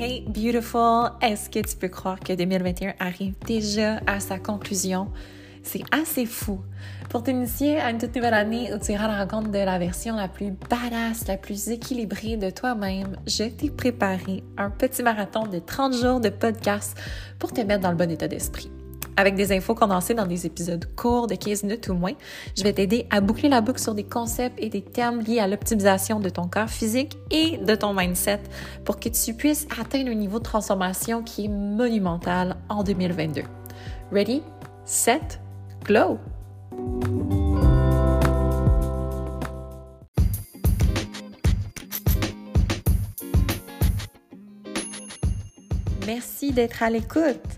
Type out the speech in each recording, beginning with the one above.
Hey beautiful, est-ce que tu peux croire que 2021 arrive déjà à sa conclusion? C'est assez fou. Pour t'initier à une toute nouvelle année où tu iras à la rencontre de la version la plus badass, la plus équilibrée de toi-même, je t'ai préparé un petit marathon de 30 jours de podcast pour te mettre dans le bon état d'esprit. Avec des infos condensées dans des épisodes courts de 15 minutes ou moins, je vais t'aider à boucler la boucle sur des concepts et des termes liés à l'optimisation de ton corps physique et de ton mindset pour que tu puisses atteindre un niveau de transformation qui est monumental en 2022. Ready, set, glow! Merci d'être à l'écoute.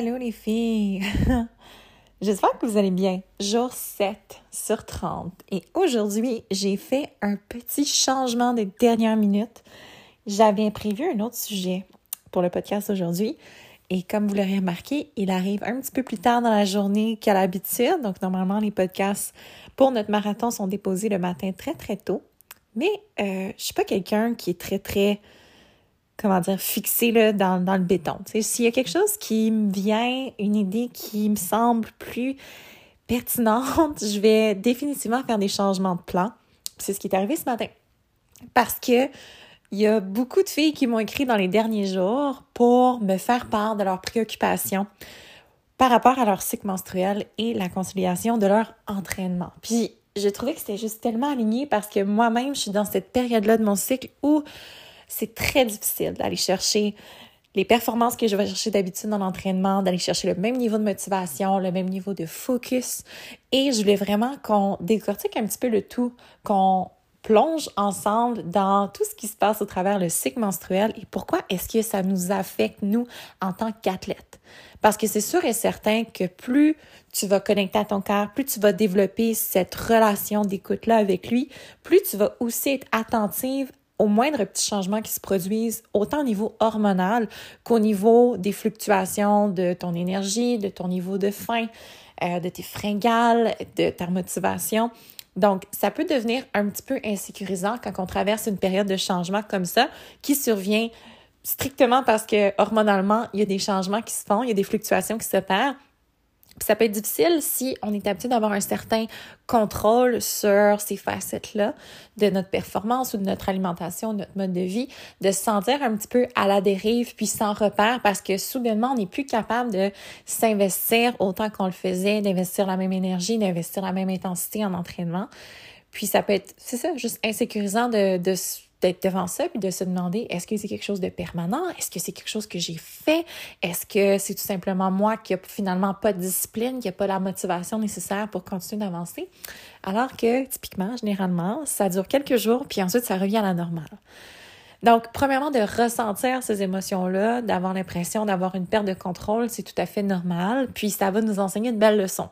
Hello les filles! J'espère que vous allez bien. Jour 7 sur 30. Et aujourd'hui, j'ai fait un petit changement de dernière minute. J'avais prévu un autre sujet pour le podcast aujourd'hui. Et comme vous l'aurez remarqué, il arrive un petit peu plus tard dans la journée qu'à l'habitude. Donc, normalement, les podcasts pour notre marathon sont déposés le matin très, très tôt. Mais euh, je ne suis pas quelqu'un qui est très, très comment dire, fixé là, dans, le béton. S'il y a quelque chose qui me vient, une idée qui me semble plus pertinente, je vais définitivement faire des changements de plan. C'est ce qui est arrivé ce matin. Parce que il y a beaucoup de filles qui m'ont écrit dans les derniers jours pour me faire part de leurs préoccupations par rapport à leur cycle menstruel et la conciliation de leur entraînement. Puis, j'ai trouvé que c'était juste tellement aligné parce que moi-même, je suis dans cette période-là de mon cycle où c'est très difficile d'aller chercher les performances que je vais chercher d'habitude dans l'entraînement, d'aller chercher le même niveau de motivation, le même niveau de focus. Et je voulais vraiment qu'on décortique un petit peu le tout, qu'on plonge ensemble dans tout ce qui se passe au travers le cycle menstruel et pourquoi est-ce que ça nous affecte, nous, en tant qu'athlètes? Parce que c'est sûr et certain que plus tu vas connecter à ton cœur, plus tu vas développer cette relation d'écoute-là avec lui, plus tu vas aussi être attentive au moindre petit changement qui se produisent, autant au niveau hormonal qu'au niveau des fluctuations de ton énergie, de ton niveau de faim, euh, de tes fringales, de ta motivation. Donc, ça peut devenir un petit peu insécurisant quand on traverse une période de changement comme ça qui survient strictement parce que hormonalement, il y a des changements qui se font, il y a des fluctuations qui se s'opèrent ça peut être difficile si on est habitué d'avoir un certain contrôle sur ces facettes-là de notre performance ou de notre alimentation, de notre mode de vie, de se sentir un petit peu à la dérive puis sans repère parce que soudainement, on n'est plus capable de s'investir autant qu'on le faisait, d'investir la même énergie, d'investir la même intensité en entraînement. Puis ça peut être, c'est ça, juste insécurisant de, de d'être devant ça puis de se demander est-ce que c'est quelque chose de permanent? Est-ce que c'est quelque chose que j'ai fait? Est-ce que c'est tout simplement moi qui a finalement pas de discipline, qui a pas la motivation nécessaire pour continuer d'avancer? Alors que typiquement, généralement, ça dure quelques jours puis ensuite ça revient à la normale. Donc, premièrement, de ressentir ces émotions-là, d'avoir l'impression d'avoir une perte de contrôle, c'est tout à fait normal. Puis, ça va nous enseigner de belles leçons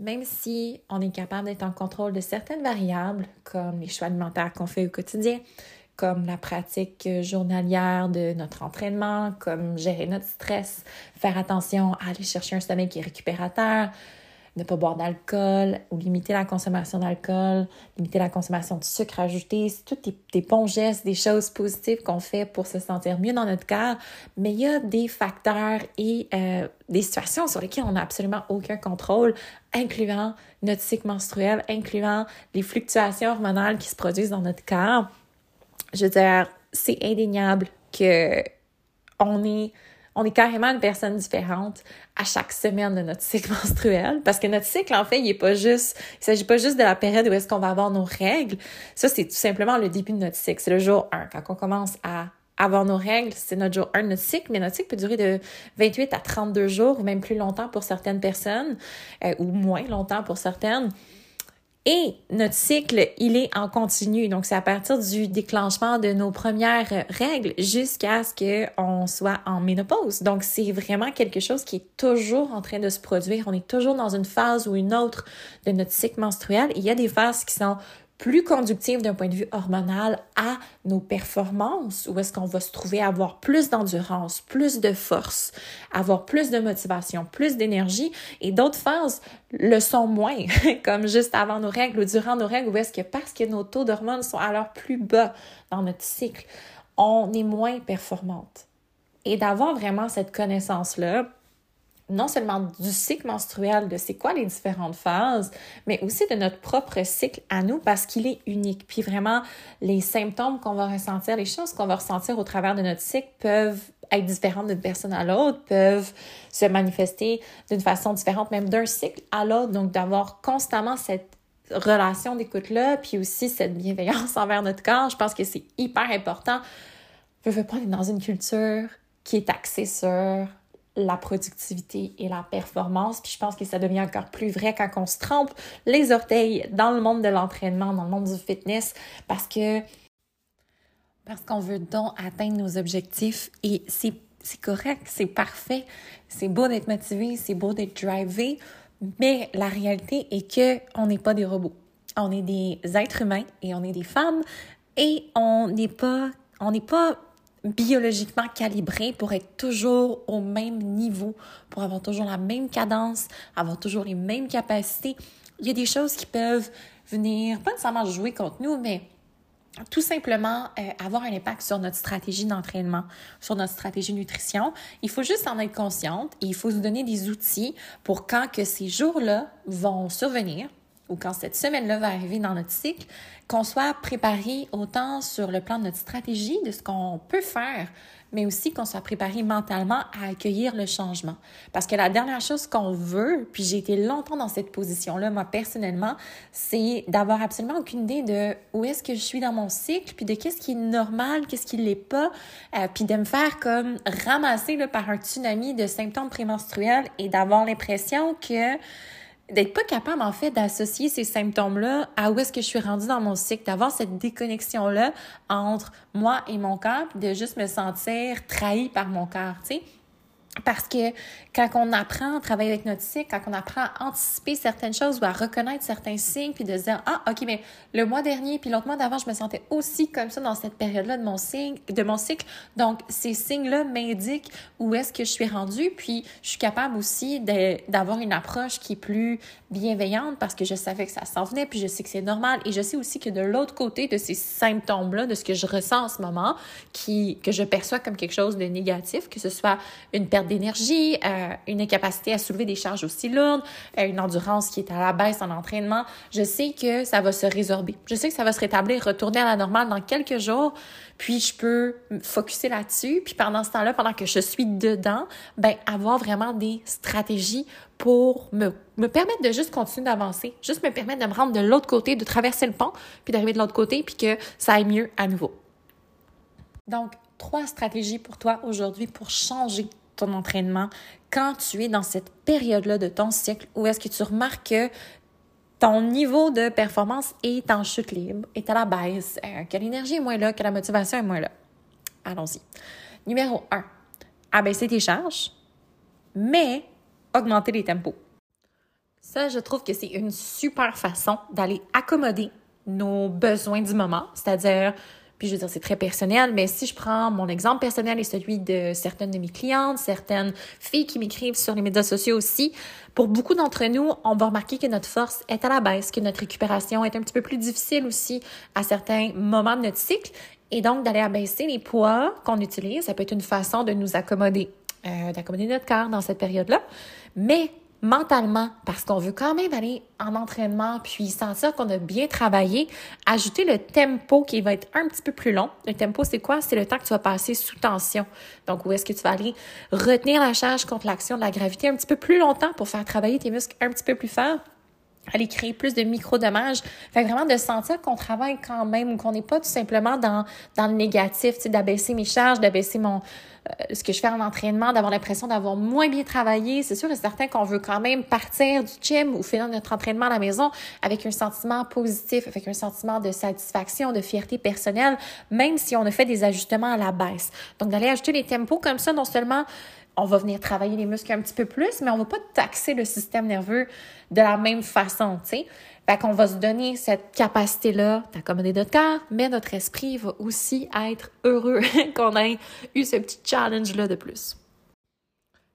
même si on est capable d'être en contrôle de certaines variables, comme les choix alimentaires qu'on fait au quotidien, comme la pratique journalière de notre entraînement, comme gérer notre stress, faire attention à aller chercher un sommeil qui est récupérateur, ne pas boire d'alcool ou limiter la consommation d'alcool, limiter la consommation de sucre ajouté. C'est tous des, bons gestes, des choses positives qu'on fait pour se sentir mieux dans notre corps. Mais il y a des facteurs et euh, des situations sur lesquelles on n'a absolument aucun contrôle, incluant notre cycle menstruel, incluant les fluctuations hormonales qui se produisent dans notre corps. Je veux dire, c'est indéniable que on est on est carrément une personne différente à chaque semaine de notre cycle menstruel parce que notre cycle en fait il est pas juste il s'agit pas juste de la période où est-ce qu'on va avoir nos règles. Ça c'est tout simplement le début de notre cycle. C'est le jour 1 quand on commence à avoir nos règles, c'est notre jour 1 de notre cycle, mais notre cycle peut durer de 28 à 32 jours ou même plus longtemps pour certaines personnes euh, ou moins longtemps pour certaines. Et notre cycle, il est en continu. Donc, c'est à partir du déclenchement de nos premières règles jusqu'à ce qu'on soit en ménopause. Donc, c'est vraiment quelque chose qui est toujours en train de se produire. On est toujours dans une phase ou une autre de notre cycle menstruel. Il y a des phases qui sont plus conductive d'un point de vue hormonal à nos performances, où est-ce qu'on va se trouver à avoir plus d'endurance, plus de force, avoir plus de motivation, plus d'énergie, et d'autres phases le sont moins, comme juste avant nos règles ou durant nos règles, où est-ce que parce que nos taux d'hormones sont alors plus bas dans notre cycle, on est moins performante. Et d'avoir vraiment cette connaissance-là, non seulement du cycle menstruel, de c'est quoi les différentes phases, mais aussi de notre propre cycle à nous parce qu'il est unique. Puis vraiment, les symptômes qu'on va ressentir, les choses qu'on va ressentir au travers de notre cycle peuvent être différentes d'une personne à l'autre, peuvent se manifester d'une façon différente, même d'un cycle à l'autre. Donc, d'avoir constamment cette relation d'écoute-là, puis aussi cette bienveillance envers notre corps, je pense que c'est hyper important. Je veux pas être dans une culture qui est axée sur la productivité et la performance. Puis je pense que ça devient encore plus vrai quand on se trempe les orteils dans le monde de l'entraînement, dans le monde du fitness, parce que parce qu'on veut donc atteindre nos objectifs et c'est correct, c'est parfait, c'est beau d'être motivé, c'est beau d'être drivé, mais la réalité est que on n'est pas des robots. On est des êtres humains et on est des femmes et on n'est pas on n'est pas biologiquement calibré pour être toujours au même niveau, pour avoir toujours la même cadence, avoir toujours les mêmes capacités. Il y a des choses qui peuvent venir, pas nécessairement jouer contre nous, mais tout simplement euh, avoir un impact sur notre stratégie d'entraînement, sur notre stratégie nutrition. Il faut juste en être consciente et il faut se donner des outils pour quand que ces jours-là vont survenir, ou quand cette semaine-là va arriver dans notre cycle, qu'on soit préparé autant sur le plan de notre stratégie, de ce qu'on peut faire, mais aussi qu'on soit préparé mentalement à accueillir le changement. Parce que la dernière chose qu'on veut, puis j'ai été longtemps dans cette position-là, moi personnellement, c'est d'avoir absolument aucune idée de où est-ce que je suis dans mon cycle, puis de qu'est-ce qui est normal, qu'est-ce qui ne l'est pas, euh, puis de me faire comme ramasser par un tsunami de symptômes prémenstruels et d'avoir l'impression que d'être pas capable en fait d'associer ces symptômes-là à où est-ce que je suis rendue dans mon cycle, d'avoir cette déconnexion-là entre moi et mon corps, de juste me sentir trahi par mon corps, tu. Parce que quand on apprend à travailler avec notre cycle, quand on apprend à anticiper certaines choses ou à reconnaître certains signes, puis de se dire ah ok mais le mois dernier puis l'autre mois d'avant je me sentais aussi comme ça dans cette période-là de mon cycle, de mon cycle. Donc ces signes-là m'indiquent où est-ce que je suis rendue, puis je suis capable aussi d'avoir une approche qui est plus bienveillante parce que je savais que ça s'en venait, puis je sais que c'est normal et je sais aussi que de l'autre côté de ces symptômes-là, de ce que je ressens en ce moment, qui que je perçois comme quelque chose de négatif, que ce soit une perte d'énergie, euh, une incapacité à soulever des charges aussi lourdes, euh, une endurance qui est à la baisse en entraînement, je sais que ça va se résorber. Je sais que ça va se rétablir, retourner à la normale dans quelques jours, puis je peux me focuser là-dessus, puis pendant ce temps-là, pendant que je suis dedans, ben avoir vraiment des stratégies pour me, me permettre de juste continuer d'avancer, juste me permettre de me rendre de l'autre côté, de traverser le pont, puis d'arriver de l'autre côté, puis que ça aille mieux à nouveau. Donc, trois stratégies pour toi aujourd'hui pour changer ton entraînement quand tu es dans cette période-là de ton cycle où est-ce que tu remarques que ton niveau de performance est en chute libre, est à la baisse, euh, que l'énergie est moins là, que la motivation est moins là? Allons-y. Numéro 1, abaisser tes charges, mais augmenter les tempos. Ça, je trouve que c'est une super façon d'aller accommoder nos besoins du moment, c'est-à-dire puis je veux dire, c'est très personnel, mais si je prends mon exemple personnel et celui de certaines de mes clientes, certaines filles qui m'écrivent sur les médias sociaux aussi, pour beaucoup d'entre nous, on va remarquer que notre force est à la baisse, que notre récupération est un petit peu plus difficile aussi à certains moments de notre cycle. Et donc, d'aller abaisser les poids qu'on utilise, ça peut être une façon de nous accommoder, euh, d'accommoder notre corps dans cette période-là. Mais mentalement, parce qu'on veut quand même aller en entraînement puis sentir qu'on a bien travaillé, ajouter le tempo qui va être un petit peu plus long. Le tempo, c'est quoi? C'est le temps que tu vas passer sous tension. Donc, où est-ce que tu vas aller retenir la charge contre l'action de la gravité un petit peu plus longtemps pour faire travailler tes muscles un petit peu plus fort? aller créer plus de micro-dommages. Fait vraiment de sentir qu'on travaille quand même, qu'on n'est pas tout simplement dans, dans le négatif, tu sais, d'abaisser mes charges, d'abaisser mon ce que je fais en entraînement, d'avoir l'impression d'avoir moins bien travaillé. C'est sûr et certain qu'on veut quand même partir du gym ou finir notre entraînement à la maison avec un sentiment positif, avec un sentiment de satisfaction, de fierté personnelle, même si on a fait des ajustements à la baisse. Donc, d'aller ajouter les tempos comme ça, non seulement on va venir travailler les muscles un petit peu plus, mais on va pas taxer le système nerveux de la même façon, tu sais. Qu'on va se donner cette capacité-là d'accommoder notre corps, mais notre esprit va aussi être heureux qu'on ait eu ce petit challenge-là de plus.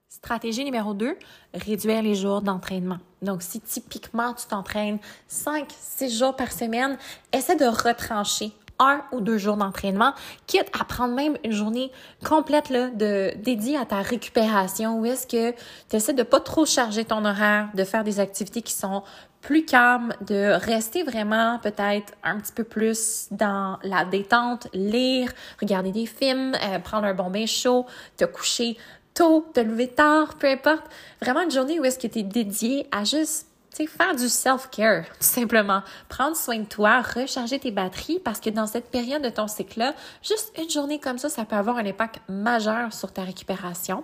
Stratégie numéro 2, réduire les jours d'entraînement. Donc, si typiquement tu t'entraînes 5-6 jours par semaine, essaie de retrancher un ou deux jours d'entraînement, quitte à prendre même une journée complète là, de, dédiée à ta récupération, où est-ce que tu essaies de pas trop charger ton horaire, de faire des activités qui sont plus calmes, de rester vraiment peut-être un petit peu plus dans la détente, lire, regarder des films, euh, prendre un bon bain chaud, te coucher tôt, te lever tard, peu importe. Vraiment une journée où est-ce que tu es dédié à juste sais, faire du self-care, tout simplement. Prendre soin de toi, recharger tes batteries parce que dans cette période de ton cycle-là, juste une journée comme ça, ça peut avoir un impact majeur sur ta récupération.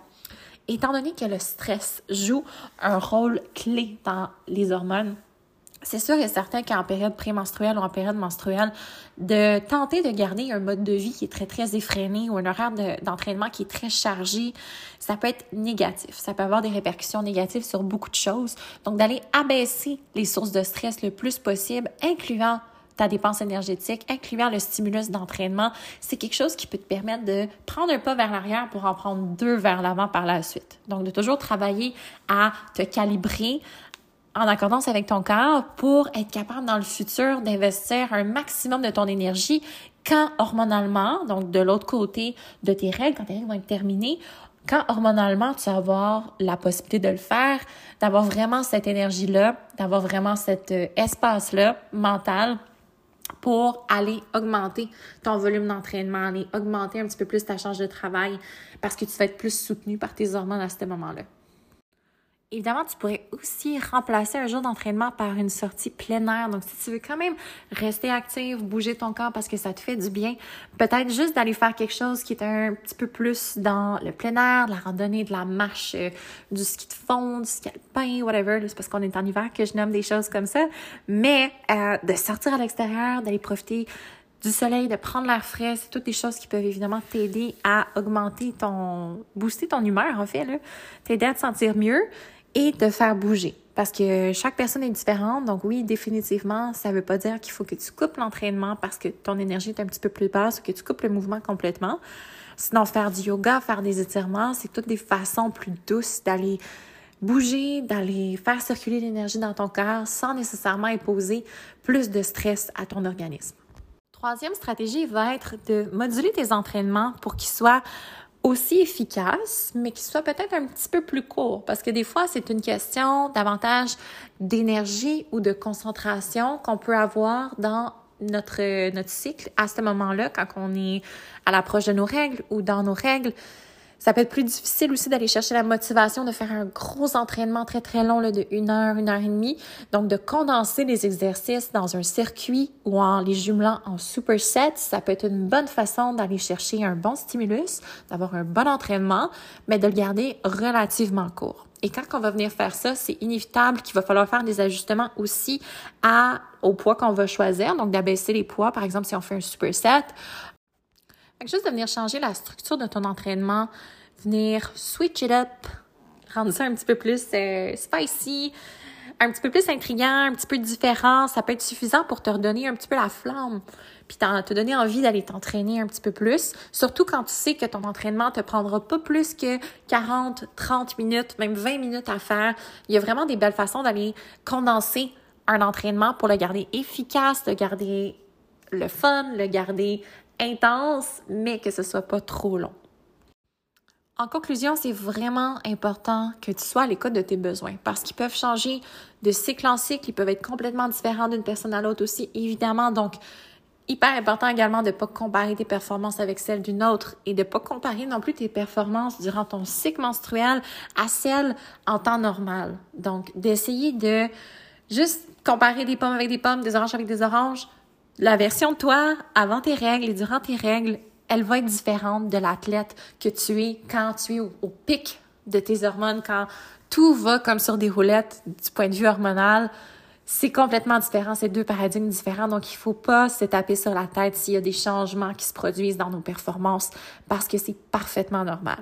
Étant donné que le stress joue un rôle clé dans les hormones, c'est sûr et certain qu'en période prémenstruelle ou en période menstruelle, de tenter de garder un mode de vie qui est très, très effréné ou un horaire d'entraînement qui est très chargé, ça peut être négatif. Ça peut avoir des répercussions négatives sur beaucoup de choses. Donc, d'aller abaisser les sources de stress le plus possible, incluant ta dépense énergétique, incluant le stimulus d'entraînement, c'est quelque chose qui peut te permettre de prendre un pas vers l'arrière pour en prendre deux vers l'avant par la suite. Donc, de toujours travailler à te calibrer, en accordance avec ton corps pour être capable dans le futur d'investir un maximum de ton énergie quand hormonalement, donc de l'autre côté de tes règles, quand tes règles vont être terminées, quand hormonalement tu vas avoir la possibilité de le faire, d'avoir vraiment cette énergie-là, d'avoir vraiment cet euh, espace-là mental pour aller augmenter ton volume d'entraînement, aller augmenter un petit peu plus ta charge de travail parce que tu vas être plus soutenu par tes hormones à ce moment-là. Évidemment, tu pourrais aussi remplacer un jour d'entraînement par une sortie plein air. Donc, si tu veux quand même rester active, bouger ton corps parce que ça te fait du bien, peut-être juste d'aller faire quelque chose qui est un petit peu plus dans le plein air, de la randonnée, de la marche, euh, du ski de fond, du ski alpin, whatever. C'est parce qu'on est en hiver que je nomme des choses comme ça. Mais euh, de sortir à l'extérieur, d'aller profiter du soleil, de prendre l'air frais, c'est toutes des choses qui peuvent évidemment t'aider à augmenter ton, booster ton humeur en fait, là, t'aider à te sentir mieux et te faire bouger. Parce que chaque personne est différente. Donc oui, définitivement, ça ne veut pas dire qu'il faut que tu coupes l'entraînement parce que ton énergie est un petit peu plus basse ou que tu coupes le mouvement complètement. Sinon, faire du yoga, faire des étirements, c'est toutes des façons plus douces d'aller bouger, d'aller faire circuler l'énergie dans ton corps sans nécessairement imposer plus de stress à ton organisme. Troisième stratégie va être de moduler tes entraînements pour qu'ils soient aussi efficace, mais qui soit peut-être un petit peu plus court, parce que des fois, c'est une question davantage d'énergie ou de concentration qu'on peut avoir dans notre, notre cycle à ce moment-là, quand on est à l'approche de nos règles ou dans nos règles. Ça peut être plus difficile aussi d'aller chercher la motivation de faire un gros entraînement très très long là, de une heure, une heure et demie. Donc de condenser les exercices dans un circuit ou en les jumelant en supersets, ça peut être une bonne façon d'aller chercher un bon stimulus, d'avoir un bon entraînement, mais de le garder relativement court. Et quand on va venir faire ça, c'est inévitable qu'il va falloir faire des ajustements aussi à, au poids qu'on va choisir. Donc, d'abaisser les poids, par exemple, si on fait un superset, juste de venir changer la structure de ton entraînement, venir switch it up, rendre ça un petit peu plus euh, spicy, un petit peu plus intriguant, un petit peu différent, ça peut être suffisant pour te redonner un petit peu la flamme, puis te donner envie d'aller t'entraîner un petit peu plus, surtout quand tu sais que ton entraînement te prendra pas plus que 40, 30 minutes, même 20 minutes à faire. Il y a vraiment des belles façons d'aller condenser un entraînement pour le garder efficace, le garder le fun, le garder intense, mais que ce soit pas trop long. En conclusion, c'est vraiment important que tu sois à l'écoute de tes besoins parce qu'ils peuvent changer de cycle en cycle, ils peuvent être complètement différents d'une personne à l'autre aussi, évidemment. Donc, hyper important également de ne pas comparer tes performances avec celles d'une autre et de ne pas comparer non plus tes performances durant ton cycle menstruel à celles en temps normal. Donc, d'essayer de juste comparer des pommes avec des pommes, des oranges avec des oranges. La version de toi avant tes règles et durant tes règles elle va être différente de l'athlète que tu es quand tu es au, pic de tes hormones, quand tout va comme sur des roulettes du point de vue hormonal. C'est complètement différent, c'est deux paradigmes différents, donc il faut pas se taper sur la tête s'il y a des changements qui se produisent dans nos performances parce que c'est parfaitement normal.